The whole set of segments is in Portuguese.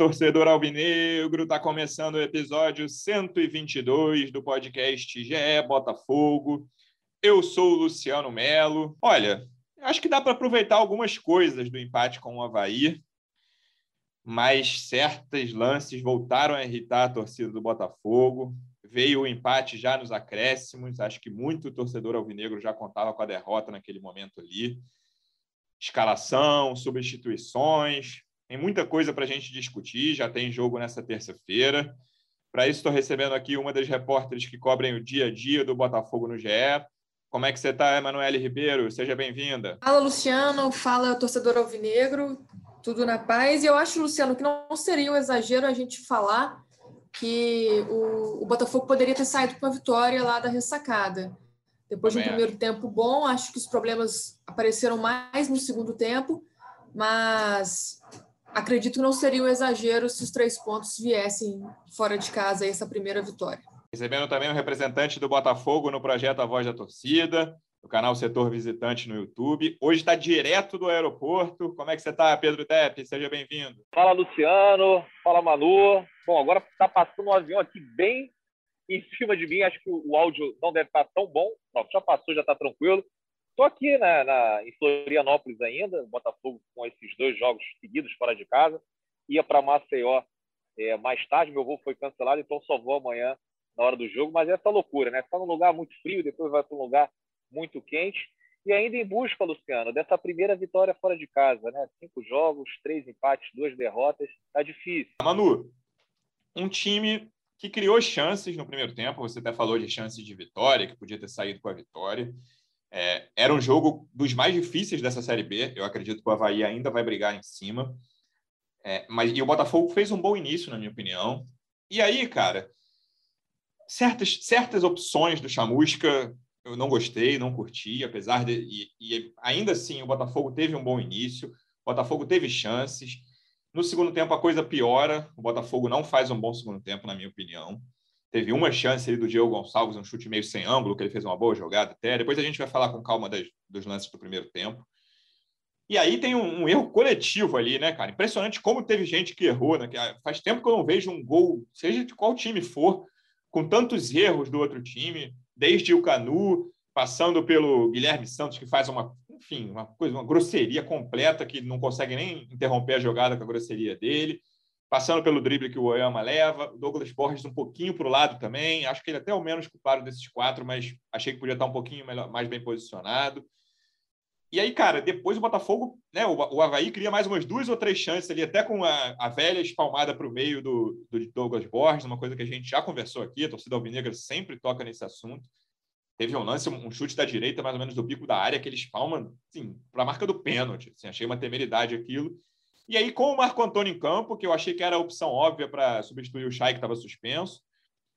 torcedor alvinegro, está começando o episódio 122 do podcast GE Botafogo. Eu sou o Luciano Melo. Olha, acho que dá para aproveitar algumas coisas do empate com o Havaí, mas certos lances voltaram a irritar a torcida do Botafogo. Veio o empate já nos acréscimos. Acho que muito torcedor alvinegro já contava com a derrota naquele momento ali. Escalação, substituições, tem muita coisa para a gente discutir, já tem jogo nessa terça-feira. Para isso, estou recebendo aqui uma das repórteres que cobrem o dia a dia do Botafogo no GE. Como é que você está, Emanuele Ribeiro? Seja bem-vinda. Fala, Luciano. Fala, torcedor alvinegro. Tudo na paz. E eu acho, Luciano, que não seria um exagero a gente falar que o, o Botafogo poderia ter saído com a vitória lá da ressacada. Depois Também de um primeiro tempo bom, acho que os problemas apareceram mais no segundo tempo, mas acredito que não seria um exagero se os três pontos viessem fora de casa essa primeira vitória. Recebendo também um representante do Botafogo no projeto A Voz da Torcida, do canal Setor Visitante no YouTube. Hoje está direto do aeroporto. Como é que você está, Pedro Tepe? Seja bem-vindo. Fala, Luciano. Fala, Manu. Bom, agora está passando um avião aqui bem em cima de mim. Acho que o áudio não deve estar tão bom. Não, já passou, já está tranquilo. Estou aqui na, na, em Florianópolis ainda, Botafogo com esses dois jogos seguidos fora de casa. Ia para Maceió é, mais tarde, meu voo foi cancelado, então só vou amanhã na hora do jogo. Mas é essa loucura, né? Está num lugar muito frio, depois vai para um lugar muito quente. E ainda em busca, Luciano, dessa primeira vitória fora de casa, né? Cinco jogos, três empates, duas derrotas. Tá difícil. Manu, um time que criou chances no primeiro tempo. Você até falou de chances de vitória, que podia ter saído com a vitória. É, era um jogo dos mais difíceis dessa Série B. Eu acredito que o Havaí ainda vai brigar em cima. É, mas, e o Botafogo fez um bom início, na minha opinião. E aí, cara, certas, certas opções do Chamusca eu não gostei, não curti, apesar de. E, e ainda assim, o Botafogo teve um bom início, o Botafogo teve chances. No segundo tempo, a coisa piora. O Botafogo não faz um bom segundo tempo, na minha opinião. Teve uma chance ali do Diego Gonçalves, um chute meio sem ângulo, que ele fez uma boa jogada até. Depois a gente vai falar com calma das, dos lances do primeiro tempo. E aí tem um, um, erro coletivo ali, né, cara? Impressionante como teve gente que errou, né? Ah, faz tempo que eu não vejo um gol, seja de qual time for, com tantos erros do outro time, desde o Canu, passando pelo Guilherme Santos, que faz uma, enfim, uma coisa, uma grosseria completa, que não consegue nem interromper a jogada com a grosseria dele passando pelo drible que o Oyama leva, o Douglas Borges um pouquinho para o lado também, acho que ele é até o menos culpado desses quatro, mas achei que podia estar um pouquinho melhor, mais bem posicionado. E aí, cara, depois o Botafogo, né, o, o Havaí cria mais umas duas ou três chances ali, até com a, a velha espalmada para o meio do, do Douglas Borges, uma coisa que a gente já conversou aqui, a torcida alvinegra sempre toca nesse assunto. Teve um lance, um chute da direita, mais ou menos do bico da área, que ele espalma, assim, para a marca do pênalti. Assim, achei uma temeridade aquilo. E aí, com o Marco Antônio em campo, que eu achei que era a opção óbvia para substituir o Chay, que estava suspenso,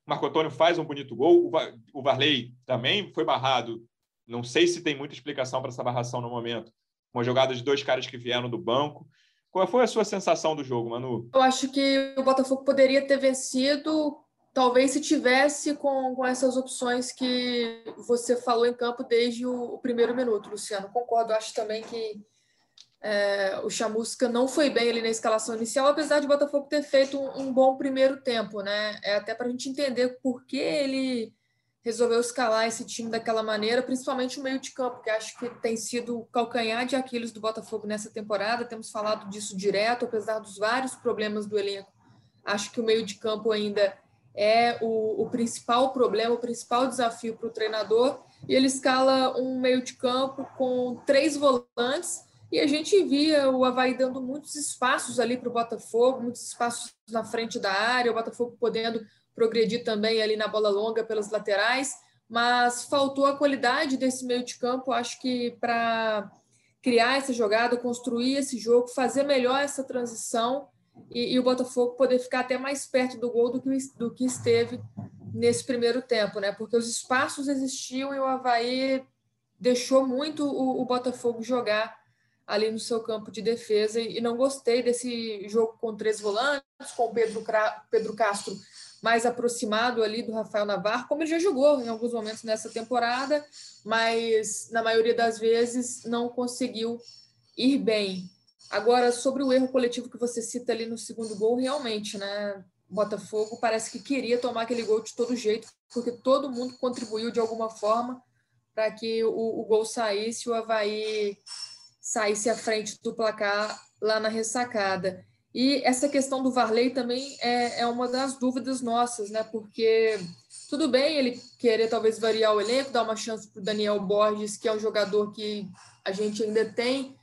o Marco Antônio faz um bonito gol. O Varley também foi barrado. Não sei se tem muita explicação para essa barração no momento. Uma jogada de dois caras que vieram do banco. Qual foi a sua sensação do jogo, Manu? Eu acho que o Botafogo poderia ter vencido, talvez se tivesse com, com essas opções que você falou em campo desde o, o primeiro minuto, Luciano. Concordo, acho também que é, o Chamusca não foi bem ali na escalação inicial, apesar de o Botafogo ter feito um, um bom primeiro tempo, né? É até para a gente entender por que ele resolveu escalar esse time daquela maneira, principalmente o meio de campo, que acho que tem sido o calcanhar de Aquiles do Botafogo nessa temporada. Temos falado disso direto, apesar dos vários problemas do elenco. Acho que o meio de campo ainda é o, o principal problema, o principal desafio para o treinador. E ele escala um meio de campo com três volantes e a gente via o Havaí dando muitos espaços ali para o Botafogo, muitos espaços na frente da área, o Botafogo podendo progredir também ali na bola longa pelas laterais, mas faltou a qualidade desse meio de campo, acho que para criar essa jogada, construir esse jogo, fazer melhor essa transição e, e, o Botafogo poder ficar até mais perto do gol do que, do que esteve nesse primeiro tempo, né? Porque os espaços existiam e o Havaí deixou muito o, o Botafogo jogar ali no seu campo de defesa e não gostei desse jogo com três volantes, com o Pedro, Pedro Castro mais aproximado ali do Rafael Navarro, como ele já jogou em alguns momentos nessa temporada, mas na maioria das vezes não conseguiu ir bem. Agora, sobre o erro coletivo que você cita ali no segundo gol, realmente, né? Botafogo parece que queria tomar aquele gol de todo jeito, porque todo mundo contribuiu de alguma forma para que o, o, gol saísse, o Havaí saísse à frente do placar lá na ressacada. E essa questão do Varley também é, é uma das dúvidas nossas, né? Porque tudo bem ele querer talvez variar o elenco, dar uma chance para o Daniel Borges, que é um jogador que a gente ainda tem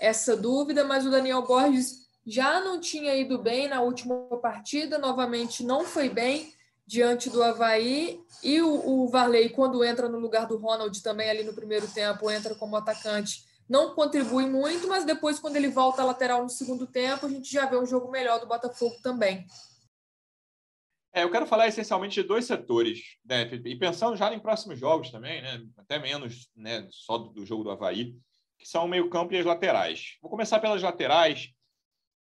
essa dúvida, mas o Daniel Borges já não tinha ido bem na última partida, novamente não foi bem diante do Havaí, e o, o Varley, quando entra no lugar do Ronald também ali no primeiro tempo, entra como atacante, não contribui muito, mas depois, quando ele volta à lateral no segundo tempo, a gente já vê um jogo melhor do Botafogo também. É, eu quero falar essencialmente de dois setores, né? e pensando já em próximos jogos também, né? até menos né? só do jogo do Havaí, que são o meio-campo e as laterais. Vou começar pelas laterais.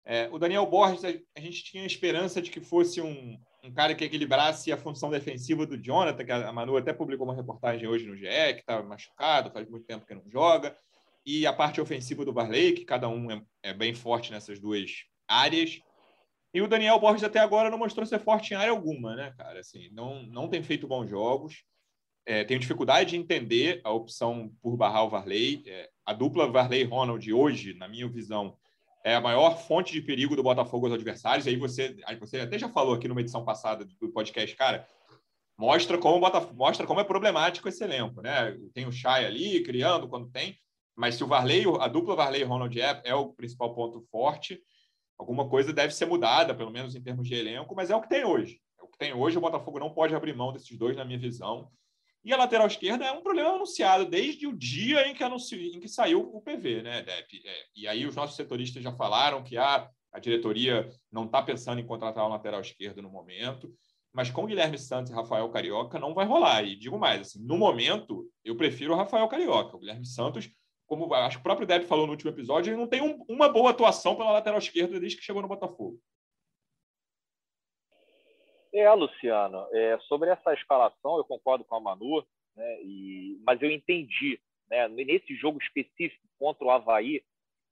É, o Daniel Borges, a gente tinha esperança de que fosse um, um cara que equilibrasse a função defensiva do Jonathan, que a Manu até publicou uma reportagem hoje no GE, que estava machucado, faz muito tempo que não joga, e a parte ofensiva do Barley, que cada um é, é bem forte nessas duas áreas. E o Daniel Borges até agora não mostrou ser forte em área alguma, né, cara? Assim, não, não tem feito bons jogos. É, tenho dificuldade de entender a opção por barrar o Varley. É, a dupla Varley-Ronald hoje, na minha visão, é a maior fonte de perigo do Botafogo aos adversários. Aí você, aí você até já falou aqui numa edição passada do podcast, cara, mostra como Botafogo, mostra como é problemático esse elenco, né? Tem o Chay ali criando quando tem, mas se o Varley, a dupla Varley-Ronald é, é o principal ponto forte, Alguma coisa deve ser mudada, pelo menos em termos de elenco, mas é o que tem hoje. É o que tem hoje, o Botafogo não pode abrir mão desses dois, na minha visão. E a lateral esquerda é um problema anunciado desde o dia em que, anunci... em que saiu o PV, né, Dep? É, e aí os nossos setoristas já falaram que ah, a diretoria não está pensando em contratar um lateral esquerdo no momento, mas com Guilherme Santos e Rafael Carioca não vai rolar. E digo mais, assim, no momento, eu prefiro o Rafael Carioca. O Guilherme Santos como acho que o próprio Deb falou no último episódio, ele não tem um, uma boa atuação pela lateral esquerda desde que chegou no Botafogo. É, Luciano, é, sobre essa escalação, eu concordo com a Manu, né, e, mas eu entendi. Né, nesse jogo específico contra o Havaí,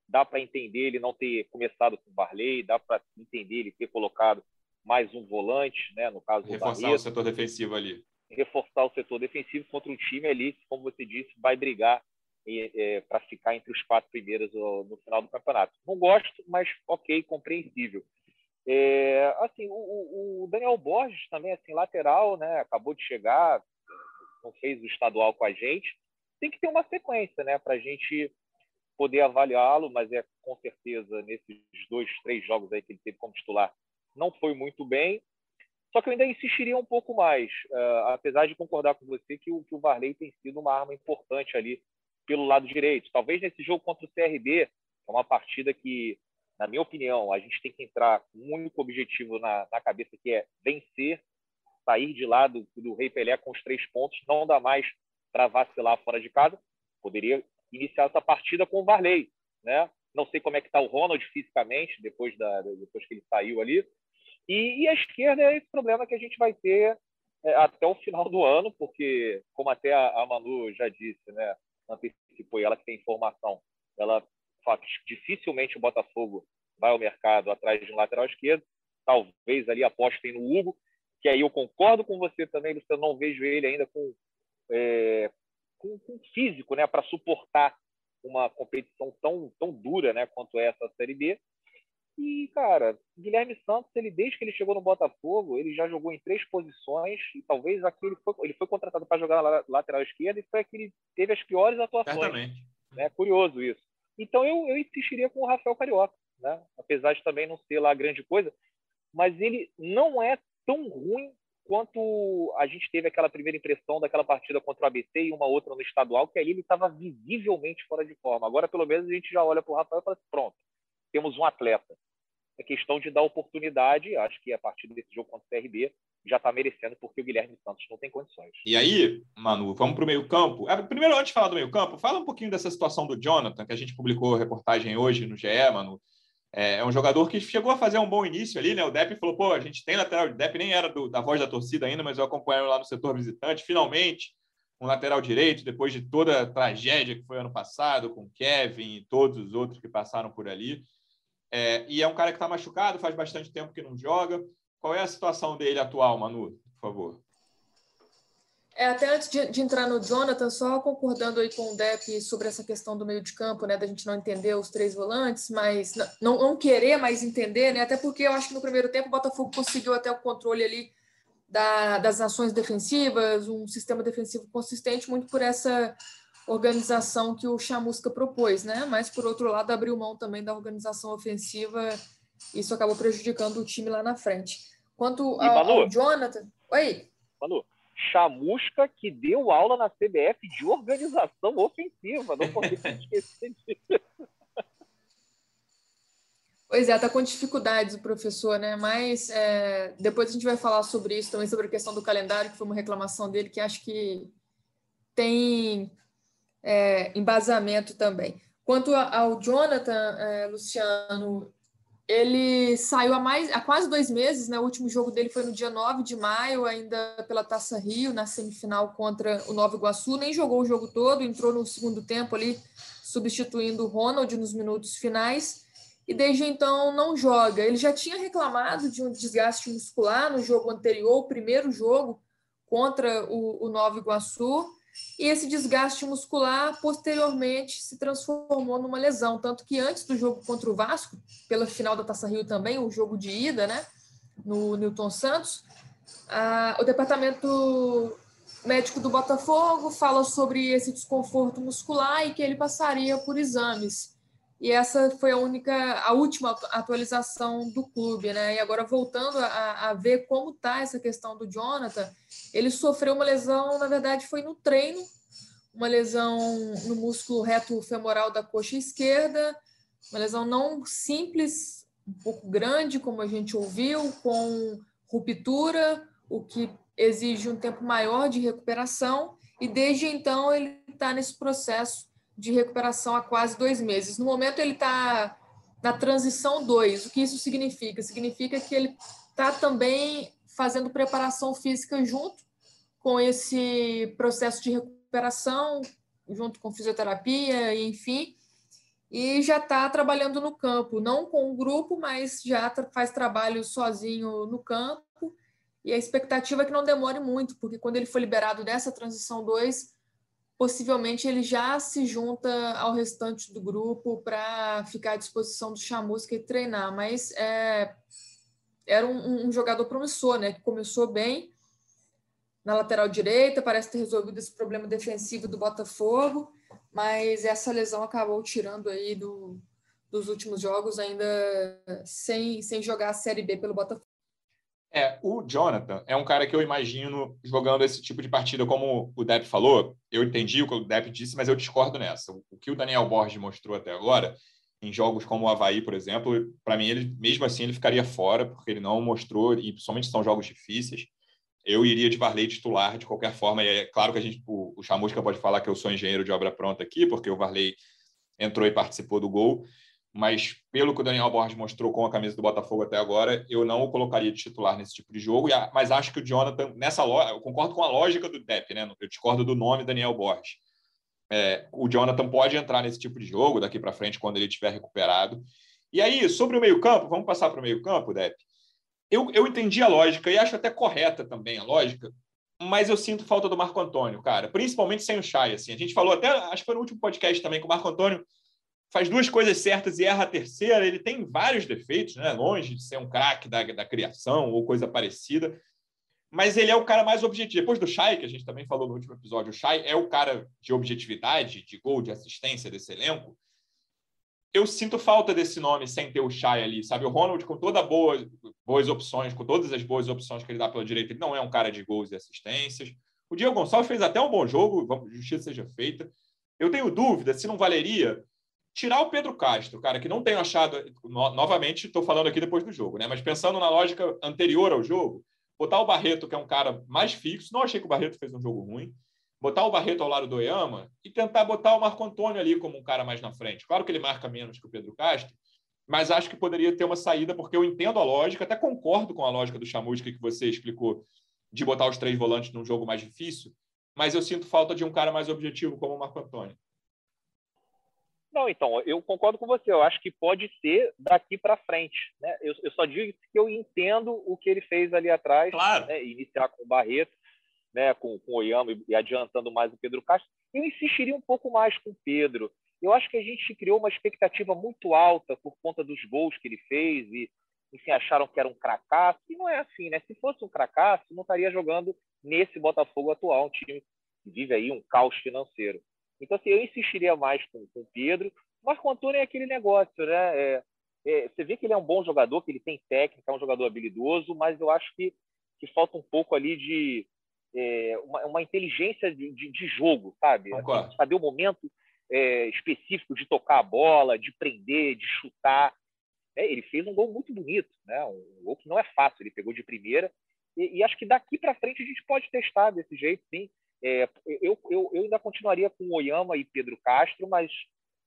dá para entender ele não ter começado com o Barley, dá para entender ele ter colocado mais um volante, né, no caso Reforçar Barreto, o setor defensivo ali. Reforçar o setor defensivo contra um time ali, como você disse, vai brigar é, para ficar entre os quatro primeiros no, final do campeonato. Não gosto, mas ok, compreensível. É, assim, o, o, Daniel Borges também, assim, lateral, né? Acabou de chegar, não fez o estadual com a gente. Tem que ter uma sequência, né? Para a gente poder avaliá-lo, mas é com certeza nesses dois, três jogos aí que ele teve como titular, não foi muito bem. Só que eu ainda insistiria um pouco mais, uh, apesar de concordar com você que o, que o Varley tem sido uma arma importante ali pelo lado direito. Talvez nesse jogo contra o CRB, é uma partida que, na minha opinião, a gente tem que entrar com um único objetivo na, na cabeça, que é vencer, sair de lá do, do Rei Pelé com os três pontos, não dá mais para vacilar fora de casa. Poderia iniciar essa partida com o Varley, né? Não sei como é que está o Ronald fisicamente depois da depois que ele saiu ali. E, e a esquerda é esse problema que a gente vai ter é, até o final do ano, porque como até a, a Manu já disse, né? Antecipou e ela que tem informação, ela dificilmente o Botafogo vai ao mercado atrás de um lateral esquerdo. Talvez ali apostem no Hugo, que aí eu concordo com você também, Luciano, não vejo ele ainda com, é, com, com físico né, para suportar uma competição tão, tão dura né, quanto essa Série B. E, cara, Guilherme Santos, ele desde que ele chegou no Botafogo, ele já jogou em três posições e talvez aqui ele foi, ele foi contratado para jogar na lateral esquerda e foi que ele teve as piores atuações. Certamente. É curioso isso. Então eu, eu insistiria com o Rafael Carioca, né? apesar de também não ser lá grande coisa, mas ele não é tão ruim quanto a gente teve aquela primeira impressão daquela partida contra o ABC e uma outra no estadual, que ali ele estava visivelmente fora de forma. Agora, pelo menos, a gente já olha para o Rafael e fala assim, pronto, temos um atleta é questão de dar oportunidade. Acho que a partir desse jogo contra o CRB já está merecendo, porque o Guilherme Santos não tem condições. E aí, Manu, vamos para o meio-campo. É, primeiro, antes de falar do meio-campo, fala um pouquinho dessa situação do Jonathan, que a gente publicou reportagem hoje no GE, Manu. É, é um jogador que chegou a fazer um bom início ali, né? O Depp falou, pô, a gente tem lateral. O Depp nem era do, da voz da torcida ainda, mas eu acompanhei lá no setor visitante. Finalmente, um lateral direito, depois de toda a tragédia que foi ano passado, com Kevin e todos os outros que passaram por ali. É, e é um cara que está machucado, faz bastante tempo que não joga. Qual é a situação dele atual, Manu, por favor? É, até antes de, de, entrar no Jonathan, só concordando aí com o Depp sobre essa questão do meio de campo, né, da gente não entender os três volantes, mas não, não querer mais entender, né, até porque eu acho que no primeiro tempo o Botafogo conseguiu até o controle ali da, das ações defensivas, um sistema defensivo consistente, muito por essa organização que o Chamusca propôs, né, mas por outro lado abriu mão também da organização ofensiva, isso acabou prejudicando o time lá na frente. Quanto ao, ao Jonathan... Oi? Manu, chamusca que deu aula na CBF de organização ofensiva. Não podemos esquecer disso. Pois é, tá com dificuldades o professor, né? Mas é, depois a gente vai falar sobre isso também, sobre a questão do calendário, que foi uma reclamação dele, que acho que tem é, embasamento também. Quanto ao Jonathan, é, Luciano, ele saiu há, mais, há quase dois meses, né? O último jogo dele foi no dia 9 de maio, ainda pela Taça Rio, na semifinal contra o Nova Iguaçu. Nem jogou o jogo todo, entrou no segundo tempo ali, substituindo o Ronald nos minutos finais. E desde então não joga. Ele já tinha reclamado de um desgaste muscular no jogo anterior, o primeiro jogo contra o, o Nova Iguaçu e esse desgaste muscular posteriormente se transformou numa lesão, tanto que antes do jogo contra o Vasco, pela final da Taça Rio também, o jogo de ida, né, no Newton Santos, a, o departamento médico do Botafogo fala sobre esse desconforto muscular e que ele passaria por exames. E essa foi a única, a última atualização do clube, né? E agora voltando a, a ver como está essa questão do Jonathan, ele sofreu uma lesão, na verdade, foi no treino, uma lesão no músculo reto femoral da coxa esquerda, uma lesão não simples, um pouco grande, como a gente ouviu, com ruptura, o que exige um tempo maior de recuperação, e desde então ele está nesse processo de recuperação há quase dois meses. No momento, ele está na transição 2. O que isso significa? Significa que ele está também fazendo preparação física junto com esse processo de recuperação, junto com fisioterapia, enfim, e já está trabalhando no campo, não com o grupo, mas já faz trabalho sozinho no campo. E a expectativa é que não demore muito, porque quando ele for liberado dessa transição 2, possivelmente ele já se junta ao restante do grupo para ficar à disposição do Chamusca e treinar, mas é, era um, um, jogador promissor, né, que começou bem na lateral direita, parece ter resolvido esse problema defensivo do Botafogo, mas essa lesão acabou tirando aí do, dos últimos jogos ainda sem, sem jogar a Série B pelo Botafogo. É, o Jonathan é um cara que eu imagino jogando esse tipo de partida, como o Depp falou. Eu entendi o que o Depp disse, mas eu discordo nessa. O que o Daniel Borges mostrou até agora, em jogos como o Havaí, por exemplo, para mim, ele mesmo assim, ele ficaria fora, porque ele não mostrou, e principalmente são jogos difíceis. Eu iria de Varley titular de qualquer forma. E é claro que a gente, o, o Chamusca pode falar que eu sou engenheiro de obra pronta aqui, porque o Varley entrou e participou do gol mas pelo que o Daniel Borges mostrou com a camisa do Botafogo até agora, eu não o colocaria de titular nesse tipo de jogo, mas acho que o Jonathan, nessa lógica, eu concordo com a lógica do Depp, né? Eu discordo do nome Daniel Borges. É, o Jonathan pode entrar nesse tipo de jogo daqui para frente quando ele estiver recuperado. E aí, sobre o meio-campo, vamos passar para o meio-campo, Depp. Eu, eu entendi a lógica e acho até correta também a lógica, mas eu sinto falta do Marco Antônio, cara, principalmente sem o Chay. Assim. A gente falou até, acho que foi no último podcast também, que o Marco Antônio faz duas coisas certas e erra a terceira. Ele tem vários defeitos, né? longe de ser um craque da, da criação ou coisa parecida. Mas ele é o cara mais objetivo. Depois do Chay, que a gente também falou no último episódio, o Chay é o cara de objetividade, de gol, de assistência desse elenco. Eu sinto falta desse nome sem ter o Chay ali, sabe? O Ronald, com todas boa, boas opções, com todas as boas opções que ele dá pela direita, ele não é um cara de gols e assistências. O Diego Gonçalves fez até um bom jogo, justiça seja feita. Eu tenho dúvida se não valeria tirar o Pedro Castro, cara, que não tenho achado. No, novamente, estou falando aqui depois do jogo, né? Mas pensando na lógica anterior ao jogo, botar o Barreto, que é um cara mais fixo, não achei que o Barreto fez um jogo ruim. Botar o Barreto ao lado do Oyama e tentar botar o Marco Antônio ali como um cara mais na frente. Claro que ele marca menos que o Pedro Castro, mas acho que poderia ter uma saída, porque eu entendo a lógica, até concordo com a lógica do Chamusca que você explicou, de botar os três volantes num jogo mais difícil, mas eu sinto falta de um cara mais objetivo como o Marco Antônio. Não, então, eu concordo com você. Eu acho que pode ser daqui para frente. Né? Eu, eu, só digo que eu entendo o que ele fez ali atrás, claro. né? iniciar com o Barreto, né? com, com o Oyama e, e adiantando mais o Pedro Castro. Eu insistiria um pouco mais com o Pedro. Eu acho que a gente criou uma expectativa muito alta por conta dos gols que ele fez e, enfim, acharam que era um cracaço. E não é assim, né? Se fosse um cracaço, não estaria jogando nesse Botafogo atual, um time que vive aí um caos financeiro. Então, assim, eu insistiria mais com, com o Pedro. Marco Antônio é aquele negócio, né? É, é, você vê que ele é um bom jogador, que ele tem técnica, é um jogador habilidoso, mas eu acho que, que falta um pouco ali de é, uma, uma, inteligência de, de, de jogo, sabe? Assim, saber o momento é, específico de tocar a bola, de prender, de chutar. É, ele fez um gol muito bonito, né? um gol que não é fácil, ele pegou de primeira. E, e acho que daqui para frente a gente pode testar desse jeito, sim. É, eu, eu, eu, ainda continuaria com Oyama e Pedro Castro, mas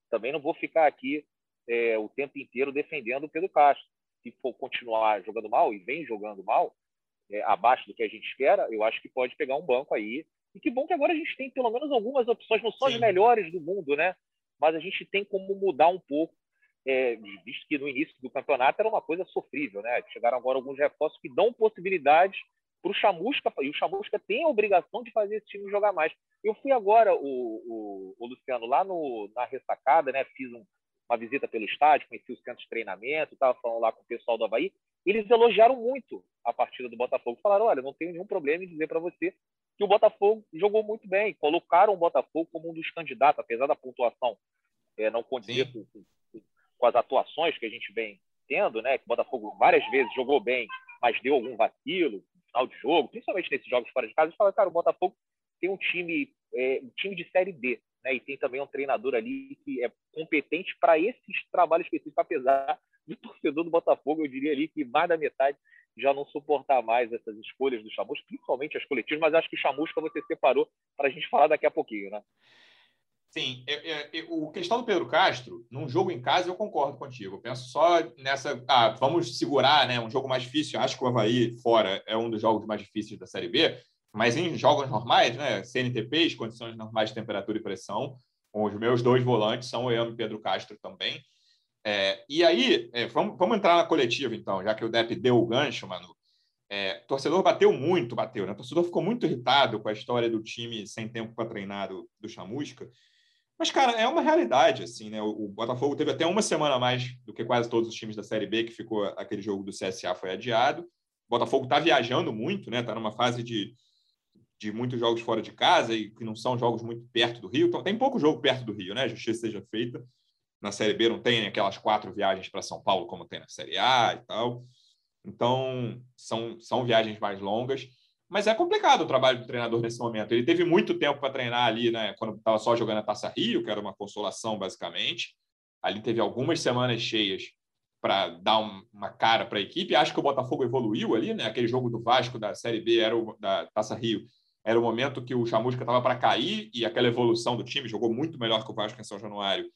também não vou ficar aqui é, o tempo inteiro defendendo o Pedro Castro. Se for continuar jogando mal, e vem jogando mal, é, abaixo do que a gente espera, eu acho que pode pegar um banco aí. E que bom que agora a gente tem pelo menos algumas opções, não são as melhores do mundo, né? Mas a gente tem como mudar um pouco, é, visto que no início do campeonato era uma coisa sofrível, né? Chegaram agora alguns reforços que dão possibilidades para o Chamusca, e o Chamusca tem a obrigação de fazer esse time jogar mais. Eu fui agora, o, o, o Luciano, lá no, na ressacada, né? Fiz um, uma visita pelo estádio, conheci os centros de treinamento, estava falando lá com o pessoal do Havaí. Eles elogiaram muito a partida do Botafogo. Falaram: olha, não tenho nenhum problema em dizer para você que o Botafogo jogou muito bem. Colocaram o Botafogo como um dos candidatos, apesar da pontuação é, não condizer com, com, com, as atuações que a gente vem tendo, né? Que o Botafogo várias vezes jogou bem, mas deu algum vacilo, final de jogo, principalmente nesses jogos fora de casa, eles falam, cara, o Botafogo tem um time, é, um time de Série B, né? E tem também um treinador ali que é competente para esses trabalhos específicos, apesar do torcedor do Botafogo, eu diria ali que mais da metade já não suportar mais essas escolhas do Chamusca, principalmente as coletivas, mas acho que o Chamusca você separou para a gente falar daqui a pouquinho, né? Sim, é, é, o questão do Pedro Castro, num jogo em casa, eu concordo contigo. Eu penso só nessa. Ah, vamos segurar né, um jogo mais difícil. Acho que o Havaí fora é um dos jogos mais difíceis da Série B, mas em jogos normais, né, CNTPs, condições normais de temperatura e pressão, os meus dois volantes são o e Pedro Castro também. É, e aí, é, vamos, vamos entrar na coletiva, então, já que o Depp deu o gancho, mano. É, torcedor bateu muito, bateu, né? O torcedor ficou muito irritado com a história do time sem tempo para treinar do, do Chamusca. Mas, cara, é uma realidade, assim, né? O, Botafogo teve até uma semana a mais do que quase todos os times da Série B, que ficou aquele jogo do CSA foi adiado. O Botafogo está viajando muito, né? Está numa fase de, de muitos jogos fora de casa e que não são jogos muito perto do Rio. Então, tem pouco jogo perto do Rio, né? Justiça seja feita. Na Série B não tem aquelas quatro viagens para São Paulo como tem na Série A e tal. Então, são, são viagens mais longas. Mas é complicado o trabalho do treinador nesse momento. Ele teve muito tempo para treinar ali, né? Quando estava só jogando a Taça Rio, que era uma consolação, basicamente. Ali teve algumas semanas cheias para dar um, uma cara para a equipe. Acho que o Botafogo evoluiu ali, né? Aquele jogo do Vasco da Série B era o, da Taça Rio. Era o momento que o Chamusca estava para cair e aquela evolução do time jogou muito melhor que o Vasco em São Januário.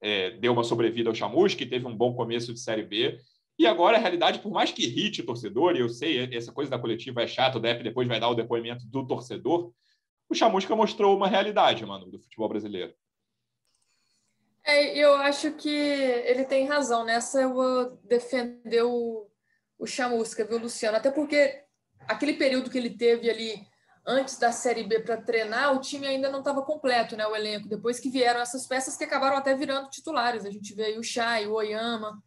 É, deu uma sobrevida ao Chamusca, teve um bom começo de Série B e agora, a realidade, por mais que irrite o torcedor, e eu sei, essa coisa da coletiva é chata, o Depp depois vai dar o depoimento do torcedor, o Chamusca mostrou uma realidade, mano, do futebol brasileiro. É, eu acho que ele tem razão. Nessa eu vou defender o, o Chamusca, viu, Luciano? Até porque aquele período que ele teve ali antes da Série B para treinar, o time ainda não estava completo, né? O elenco. Depois que vieram essas peças que acabaram até virando titulares. A gente vê aí o Chay, o Oyama,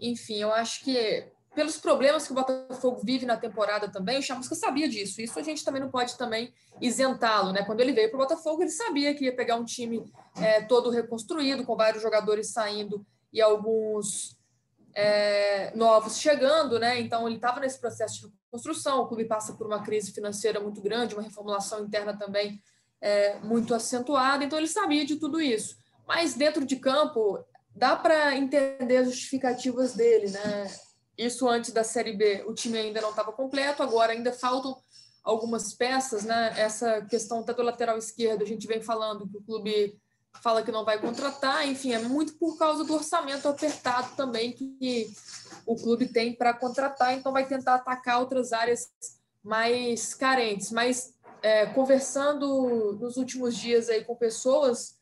enfim, eu acho que pelos problemas que o Botafogo vive na temporada também, o Chamusca sabia disso. Isso a gente também não pode também isentá-lo, né? Quando ele veio para o Botafogo, ele sabia que ia pegar um time é, todo reconstruído, com vários jogadores saindo e alguns é, novos chegando, né? Então ele estava nesse processo de reconstrução. O clube passa por uma crise financeira muito grande, uma reformulação interna também é, muito acentuada. Então ele sabia de tudo isso. Mas dentro de campo, dá para entender as justificativas dele, né? Isso antes da Série B, o time ainda não estava completo, agora ainda faltam algumas peças, né? Essa questão até do lateral esquerdo, a gente vem falando que o clube fala que não vai contratar, enfim, é muito por causa do orçamento apertado também que o clube tem para contratar, então vai tentar atacar outras áreas mais carentes. Mas é, conversando nos últimos dias aí com pessoas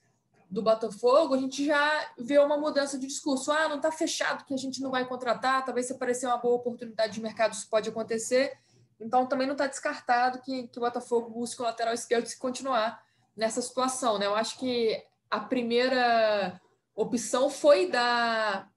do Botafogo, a gente já vê uma mudança de discurso. Ah, não está fechado que a gente não vai contratar, talvez se aparecer uma boa oportunidade de mercado isso pode acontecer. Então também não está descartado que, que o Botafogo busque o lateral esquerdo se continuar nessa situação. Né? Eu acho que a primeira opção foi dar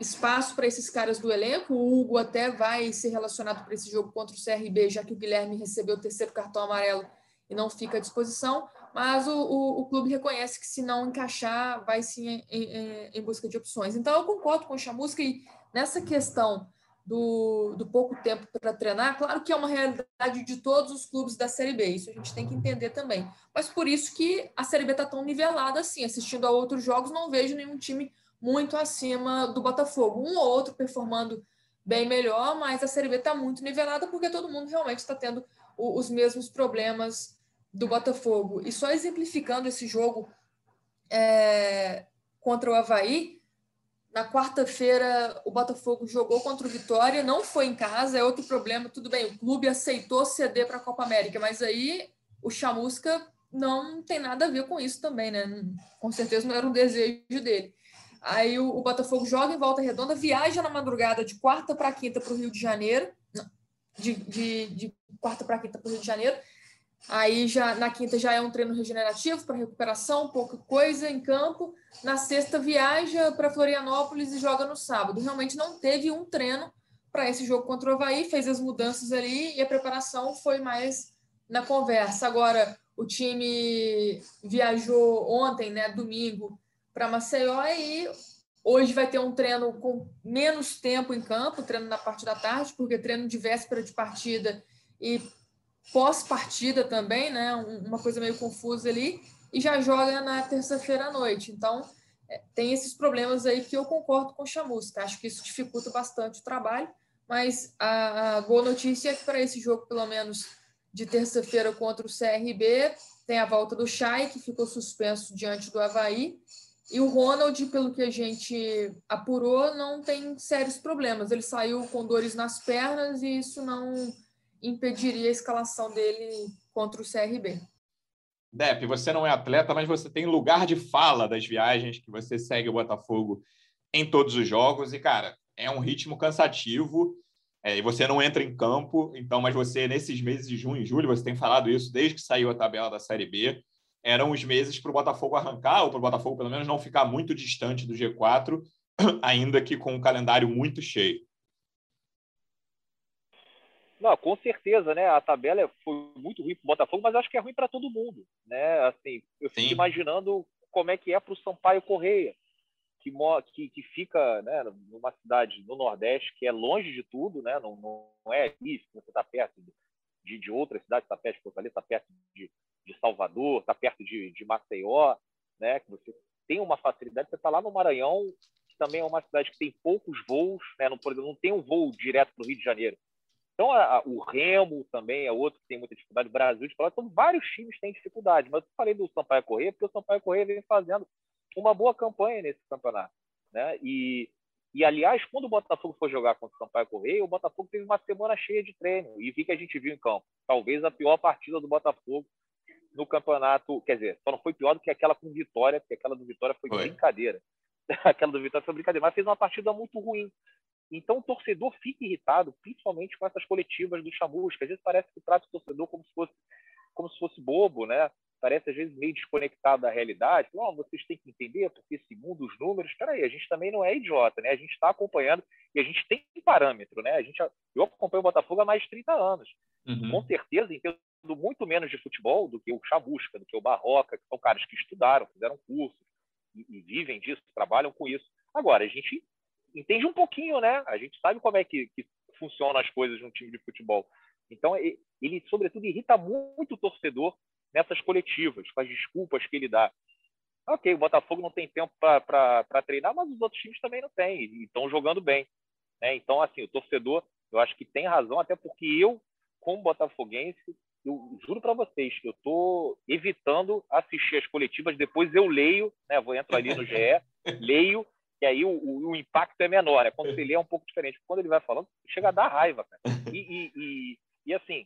espaço para esses caras do elenco. O Hugo até vai ser relacionado para esse jogo contra o CRB, já que o Guilherme recebeu o terceiro cartão amarelo e não fica à disposição mas o, o, o, clube reconhece que se não encaixar, vai sim em, em, em, busca de opções. Então, eu concordo com o Chamusca e nessa questão do, do pouco tempo para treinar, claro que é uma realidade de todos os clubes da Série B, isso a gente tem que entender também. Mas por isso que a Série B está tão nivelada assim. Assistindo a outros jogos, não vejo nenhum time muito acima do Botafogo. Um ou outro performando bem melhor, mas a Série B está muito nivelada porque todo mundo realmente está tendo os mesmos problemas do Botafogo. E só exemplificando esse jogo é, contra o Havaí, na quarta-feira o Botafogo jogou contra o Vitória, não foi em casa, é outro problema. Tudo bem, o clube aceitou ceder para a Copa América, mas aí o Chamusca não tem nada a ver com isso também, né? Com certeza não era um desejo dele. Aí o, o Botafogo joga em volta redonda, viaja na madrugada de quarta para quinta para o Rio de Janeiro, de, de, de quarta para quinta para o Rio de Janeiro, Aí já na quinta já é um treino regenerativo para recuperação, pouca coisa em campo. Na sexta viaja para Florianópolis e joga no sábado. Realmente não teve um treino para esse jogo contra o Havaí, fez as mudanças ali e a preparação foi mais na conversa. Agora o time viajou ontem, né, domingo, para Maceió e hoje vai ter um treino com menos tempo em campo, treino na parte da tarde, porque treino de véspera de partida e pós-partida também, né? Uma coisa meio confusa ali, e já joga na terça-feira à noite. Então, é, tem esses problemas aí que eu concordo com o Chamusca. Acho que isso dificulta bastante o trabalho, mas a, a boa notícia é que para esse jogo, pelo menos de terça-feira contra o CRB, tem a volta do Chay, que ficou suspenso diante do Havaí, e o Ronald, pelo que a gente apurou, não tem sérios problemas. Ele saiu com dores nas pernas e isso não impediria a escalação dele contra o CRB. Dep, você não é atleta, mas você tem lugar de fala das viagens que você segue o Botafogo em todos os jogos. E, cara, é um ritmo cansativo. É, e você não entra em campo, então, mas você, nesses meses de junho e julho, você tem falado isso desde que saiu a tabela da Série B, eram os meses para o Botafogo arrancar, ou para o Botafogo, pelo menos, não ficar muito distante do G4, ainda que com um calendário muito cheio. Não, com certeza, né? A tabela foi muito ruim para o Botafogo, mas acho que é ruim para todo mundo, né? Assim, eu fico Sim. imaginando como é que é para o Sampaio Correia, que, que, que fica né, numa cidade no Nordeste que é longe de tudo, né? Não, não é isso, você está perto de, de outras cidades, está perto de Fortaleza, está perto de, de Salvador, está perto de, de Maceió, né? Que você tem uma facilidade, você está lá no Maranhão, que também é uma cidade que tem poucos voos, né? Não, por exemplo, não tem um voo direto para o Rio de Janeiro então, a, a, o Remo também é outro que tem muita dificuldade. O Brasil, de falar, então, vários times têm dificuldade. Mas eu falei do Sampaio Corrêa porque o Sampaio Corrêa vem fazendo uma boa campanha nesse campeonato. Né? E, e, aliás, quando o Botafogo foi jogar contra o Sampaio Corrêa, o Botafogo teve uma semana cheia de treino. E vi que a gente viu em campo. Talvez a pior partida do Botafogo no campeonato. Quer dizer, só não foi pior do que aquela com Vitória, porque aquela do Vitória foi, foi. brincadeira. aquela do Vitória foi brincadeira. Mas fez uma partida muito ruim. Então o torcedor fica irritado, principalmente com essas coletivas do chamusca. Às vezes parece que trata o torcedor como se fosse, como se fosse bobo, né? Parece às vezes meio desconectado da realidade. Não, oh, vocês têm que entender, porque segundo os números, espera aí, a gente também não é idiota, né? A gente está acompanhando e a gente tem parâmetro, né? A gente, eu acompanho o Botafogo há mais de 30 anos. Uhum. Com certeza entendo muito menos de futebol do que o Chamusca, do que o Barroca, que são caras que estudaram, fizeram cursos e, e vivem disso, trabalham com isso. Agora, a gente entende um pouquinho, né? A gente sabe como é que, que funcionam as coisas num time de futebol. Então, ele, sobretudo, irrita muito o torcedor nessas coletivas, com as desculpas que ele dá. Ok, o Botafogo não tem tempo para treinar, mas os outros times também não têm, e estão jogando bem. Né? Então, assim, o torcedor, eu acho que tem razão, até porque eu, como botafoguense, eu juro para vocês, eu estou evitando assistir as coletivas, depois eu leio, né? vou entrar ali no GE, leio que aí o, o, o, impacto é menor. Né? Quando você lê é um pouco diferente. Quando ele vai falando, chega a dar raiva. Cara. E, e, e, e, assim,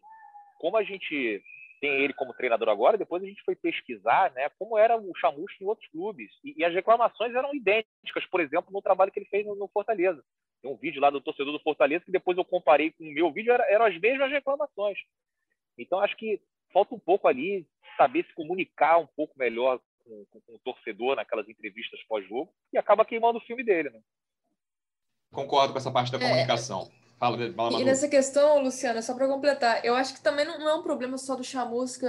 como a gente tem ele como treinador agora, depois a gente foi pesquisar né, como era o Chamusca em outros clubes. E, e, as reclamações eram idênticas, por exemplo, no trabalho que ele fez no, no, Fortaleza. Tem um vídeo lá do torcedor do Fortaleza que depois eu comparei com o meu vídeo, era, eram as mesmas reclamações. Então, acho que falta um pouco ali saber se comunicar um pouco melhor com, com, com o torcedor naquelas entrevistas pós-jogo e acaba queimando o filme dele. Né? Concordo com essa parte da é, comunicação. É Fala, fala, e nessa questão, Luciana, só para completar, eu acho que também não, é um problema só do Chamusca.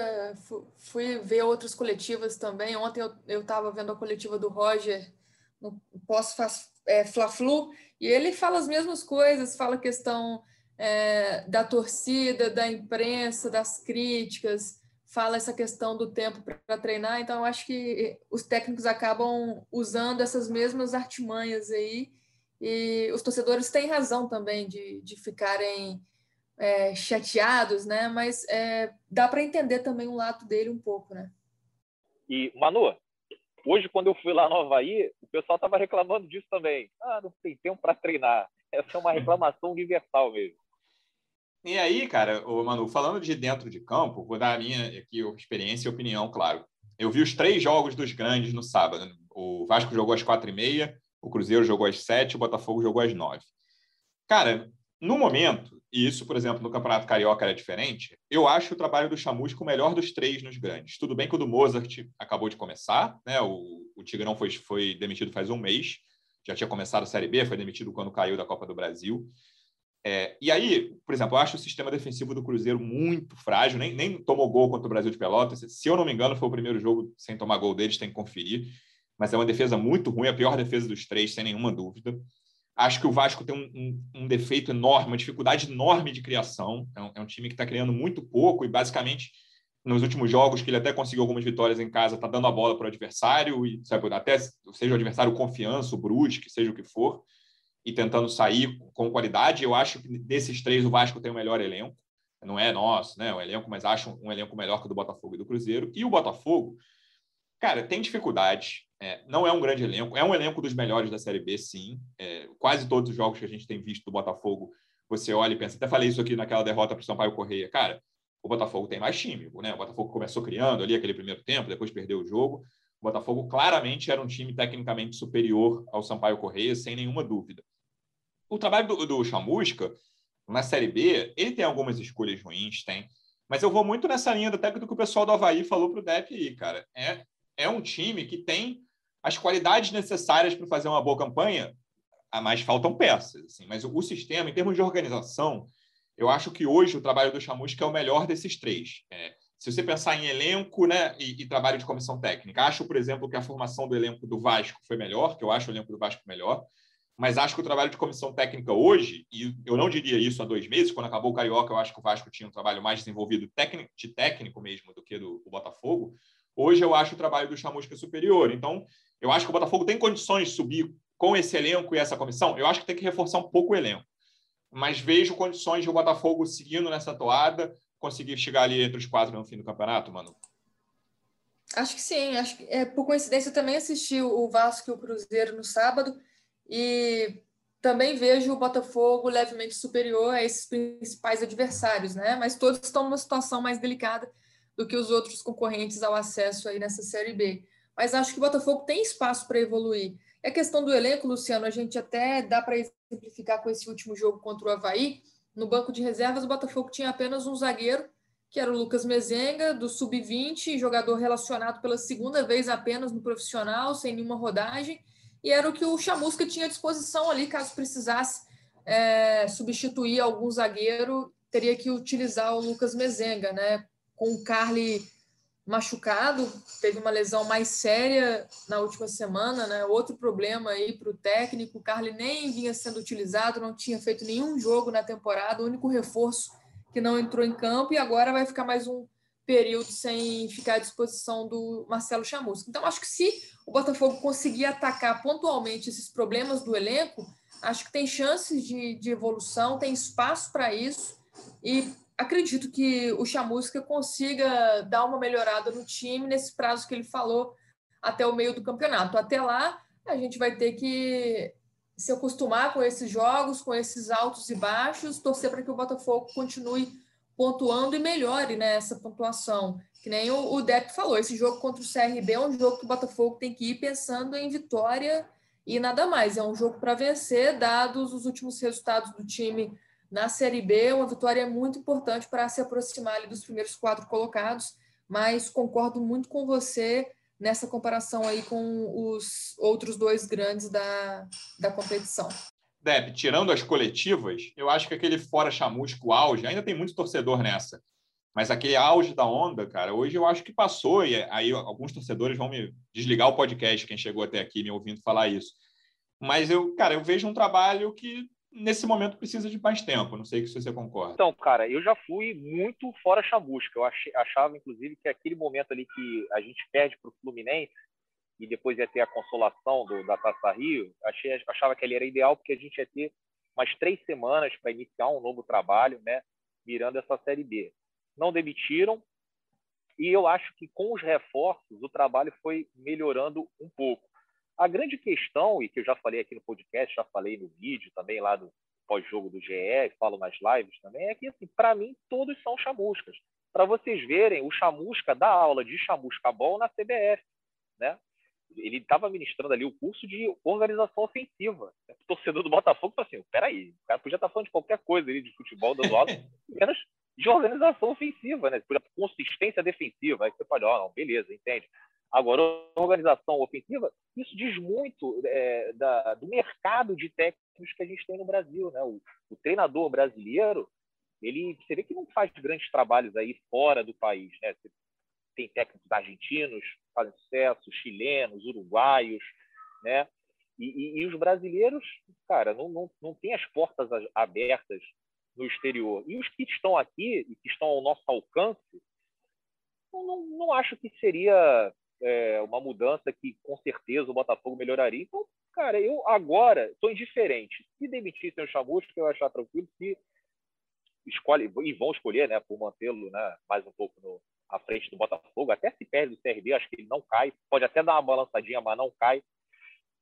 Fui ver outras coletivas também. Ontem eu estava vendo a coletiva do Roger no pós-Fla-Flu, é, e ele fala as mesmas coisas, fala a questão é, da torcida, da imprensa, das críticas, fala essa questão do tempo para treinar. Então, eu acho que os técnicos acabam usando essas mesmas artimanhas aí e os torcedores têm razão também de, de ficarem é, chateados, né? Mas é, dá para entender também o lado dele um pouco, né? E, Manu, hoje quando eu fui lá no Havaí, o pessoal estava reclamando disso também. Ah, não tem tempo para treinar. Essa é uma reclamação universal mesmo. E aí, cara, o Manu, falando de dentro de campo, vou dar a minha aqui experiência e opinião, claro. Eu vi os três jogos dos grandes no sábado. O Vasco jogou às quatro e meia, o Cruzeiro jogou às sete, o Botafogo jogou às nove. Cara, no momento, e isso, por exemplo, no Campeonato Carioca era diferente, eu acho o trabalho do Chamusco o melhor dos três nos grandes. Tudo bem que o do Mozart acabou de começar, né? O, o Tigrão foi, foi demitido faz um mês, já tinha começado a Série B, foi demitido quando caiu da Copa do Brasil. É, e aí, por exemplo, eu acho o sistema defensivo do Cruzeiro muito frágil, nem, nem tomou gol contra o Brasil de Pelotas. Se eu não me engano, foi o primeiro jogo sem tomar gol deles, tem que conferir mas é uma defesa muito ruim, a pior defesa dos três, sem nenhuma dúvida. Acho que o Vasco tem um, um, um defeito enorme, uma dificuldade enorme de criação. É um, é um time que está criando muito pouco e, basicamente, nos últimos jogos, que ele até conseguiu algumas vitórias em casa, está dando a bola para o adversário, e sabe, até seja o adversário confiança, o Brusque, seja o que for, e tentando sair com qualidade. Eu acho que desses três o Vasco tem o melhor elenco. Não é nosso, né? O elenco, mas acho um elenco melhor que o do Botafogo e do Cruzeiro. E o Botafogo, cara, tem dificuldade. É, não é um grande elenco, é um elenco dos melhores da Série B, sim. É, quase todos os jogos que a gente tem visto do Botafogo, você olha e pensa. Até falei isso aqui naquela derrota para o Sampaio Correia. Cara, o Botafogo tem mais time. Né? O Botafogo começou criando ali aquele primeiro tempo, depois perdeu o jogo. O Botafogo claramente era um time tecnicamente superior ao Sampaio Correia, sem nenhuma dúvida. O trabalho do, do Chamusca, na Série B, ele tem algumas escolhas ruins, tem. Mas eu vou muito nessa linha até do que o pessoal do Havaí falou para o Depp aí, cara. É, é um time que tem as qualidades necessárias para fazer uma boa campanha, mas faltam peças. Assim. Mas o, o, sistema, em termos de organização, eu acho que hoje o trabalho do Chamusca é o melhor desses três. É, se você pensar em elenco né, e, e, trabalho de comissão técnica, acho, por exemplo, que a formação do elenco do Vasco foi melhor, que eu acho o elenco do Vasco melhor, mas acho que o trabalho de comissão técnica hoje, e eu não diria isso há dois meses, quando acabou o Carioca, eu acho que o Vasco tinha um trabalho mais desenvolvido técnico, de técnico mesmo do que do, do Botafogo. Hoje eu acho o trabalho do Chamusca superior. Então, eu acho que o Botafogo tem condições de subir com esse elenco e essa comissão. Eu acho que tem que reforçar um pouco o elenco. Mas vejo condições de o Botafogo seguindo nessa toada, conseguir chegar ali entre os quatro no fim do campeonato, mano. Acho que sim. Acho que, é, por coincidência, eu também assisti o Vasco e o Cruzeiro no sábado e também vejo o Botafogo levemente superior a esses principais adversários, né? Mas todos estão numa situação mais delicada do que os outros concorrentes ao acesso aí nessa Série B mas acho que o Botafogo tem espaço para evoluir. É a questão do elenco, Luciano, a gente até dá para exemplificar com esse último jogo contra o Havaí. No banco de reservas, o Botafogo tinha apenas um zagueiro, que era o Lucas Mezenga, do Sub-20, jogador relacionado pela segunda vez apenas no profissional, sem nenhuma rodagem, e era o que o Chamusca tinha à disposição ali, caso precisasse é, substituir algum zagueiro, teria que utilizar o Lucas Mezenga, né? Com o Carly machucado, teve uma lesão mais séria na última semana, né? Outro problema aí para o técnico. O Carly nem vinha sendo utilizado, não tinha feito nenhum jogo na temporada, o único reforço que não entrou em campo e agora vai ficar mais um período sem ficar à disposição do Marcelo Chamusca. Então, acho que se o Botafogo conseguir atacar pontualmente esses problemas do elenco, acho que tem chances de, de evolução, tem espaço para isso e acredito que o Chamusca consiga dar uma melhorada no time nesse prazo que ele falou até o meio do campeonato. Até lá, a gente vai ter que se acostumar com esses jogos, com esses altos e baixos, torcer para que o Botafogo continue pontuando e melhore né, essa pontuação. Que nem o, o Depp falou, esse jogo contra o CRB é um jogo que o Botafogo tem que ir pensando em vitória e nada mais. É um jogo para vencer, dados os últimos resultados do time na Série B. Uma vitória muito importante para se aproximar ali dos primeiros quatro colocados, mas concordo muito com você nessa comparação aí com os outros dois grandes da, da competição. Deb, tirando as coletivas, eu acho que aquele fora chamusco auge, ainda tem muito torcedor nessa, mas aquele auge da onda, cara, hoje eu acho que passou, e aí alguns torcedores vão me desligar o podcast, quem chegou até aqui me ouvindo falar isso. Mas eu, cara, eu vejo um trabalho que nesse momento precisa de mais tempo. Não sei se você concorda. Então, cara, eu já fui muito fora chamusca. Eu achava, inclusive, que aquele momento ali que a gente perde para o Fluminense e depois ia ter a consolação do, da Taça Rio, achei, achava que ele era ideal porque a gente ia ter umas três semanas para iniciar um novo trabalho, né, mirando essa Série B. Não demitiram e eu acho que com os reforços o trabalho foi melhorando um pouco. A grande questão, e que eu já falei aqui no podcast, já falei no vídeo também lá do pós-jogo do GE, falo nas lives também, é que, assim, para mim, todos são chamuscas. Para vocês verem, o chamusca dá aula de chamusca bom na CBF, né? Ele estava ministrando ali o curso de organização ofensiva. O torcedor do Botafogo falou assim: peraí, o cara podia estar tá falando de qualquer coisa ali de futebol, dando aula, menos de organização ofensiva, né? Consistência defensiva. Aí você fala, ó, oh, não, beleza, entende. Agora, organização ofensiva, isso diz muito é, da, do mercado de técnicos que a gente tem no Brasil. Né? O, o, treinador brasileiro, ele, você vê que não faz grandes trabalhos aí fora do país. Né? Tem técnicos argentinos fazem sucesso, chilenos, uruguaios, né? E, e, e, os brasileiros, cara, não, não, não tem as portas abertas no exterior. E os que estão aqui e que estão ao nosso alcance, não, não acho que seria é, uma mudança que com certeza o Botafogo melhoraria. Então, cara, eu agora estou indiferente. Se demitissem o Chamusca, eu achar tranquilo. Se escolhe e vão escolher, né, por mantê-lo, né, mais um pouco no, à frente do Botafogo, até se perde do CRB, acho que ele não cai. Pode até dar uma balançadinha, mas não cai.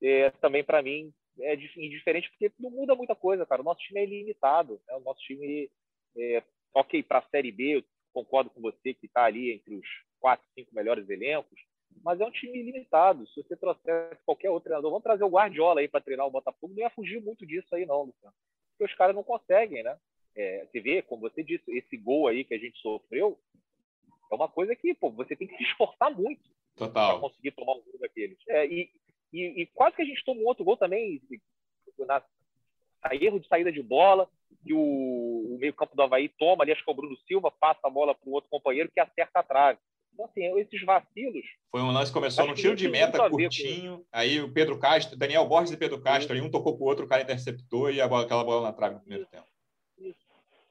É, também para mim é indiferente porque não muda muita coisa, cara. O nosso time é ilimitado, né? O nosso time é, ok para a Série B. Eu concordo com você que está ali entre os quatro, cinco melhores elencos mas é um time limitado. Se você trouxer qualquer outro treinador, vamos trazer o Guardiola aí para treinar o Botafogo, não ia fugir muito disso aí, não, Luciano. Porque os caras não conseguem, né? É, você vê, como você disse, esse gol aí que a gente sofreu é uma coisa que pô, você tem que se esforçar muito para conseguir tomar um gol daqueles. É, e, e, e, quase que a gente tomou outro gol também, na, a erro de saída de bola, que o, o meio-campo do Havaí toma ali, acho que é o Bruno Silva, passa a bola para o outro companheiro que acerta a trave. Então, assim, esses vacilos. Foi um lance que começou no tiro de meta curtinho. Aí o Pedro Castro, Daniel Borges e Pedro Castro, aí um tocou para o outro, o cara interceptou e a bola, aquela bola na trave no primeiro tempo.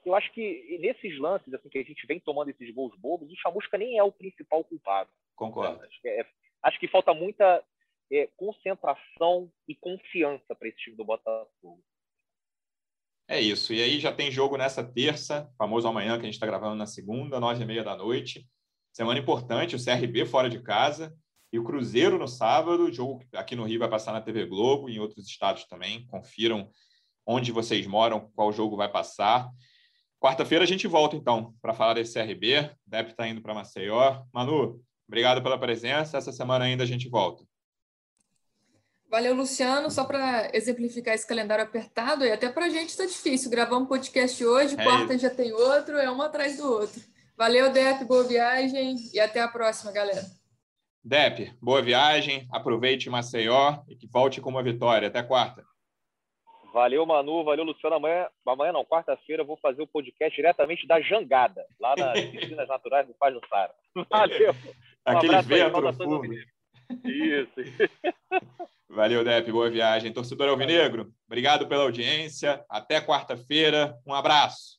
Eu acho que nesses lances assim que a gente vem tomando esses gols bobos, o Chamusca nem é o principal culpado. Concordo. Acho que, é, acho que falta muita é, concentração e confiança para esse time do Botafogo. É isso. E aí já tem jogo nessa terça, famoso amanhã, que a gente está gravando na segunda, nove e meia da noite. Semana importante, o CRB fora de casa e o Cruzeiro no sábado. O jogo aqui no Rio vai passar na TV Globo e em outros estados também. Confiram onde vocês moram, qual jogo vai passar. Quarta-feira a gente volta, então, para falar desse CRB. Deve estar tá indo para Maceió. Manu, obrigado pela presença. Essa semana ainda a gente volta. Valeu, Luciano. Só para exemplificar esse calendário apertado, e até para a gente está difícil. Gravar um podcast hoje, é quarta isso. já tem outro, é um atrás do outro. Valeu, Dep, boa viagem e até a próxima, galera. Dep, boa viagem, aproveite Maceió e que volte com uma vitória. Até quarta. Valeu, Manu, valeu, Luciano. Amanhã, amanhã não, quarta-feira, eu vou fazer o podcast diretamente da Jangada, lá nas piscinas naturais do Paz do Sara. Valeu. Um Aquele vento fundo. Isso. Valeu, Dep, boa viagem. Torcedor Alvinegro, obrigado pela audiência. Até quarta-feira. Um abraço.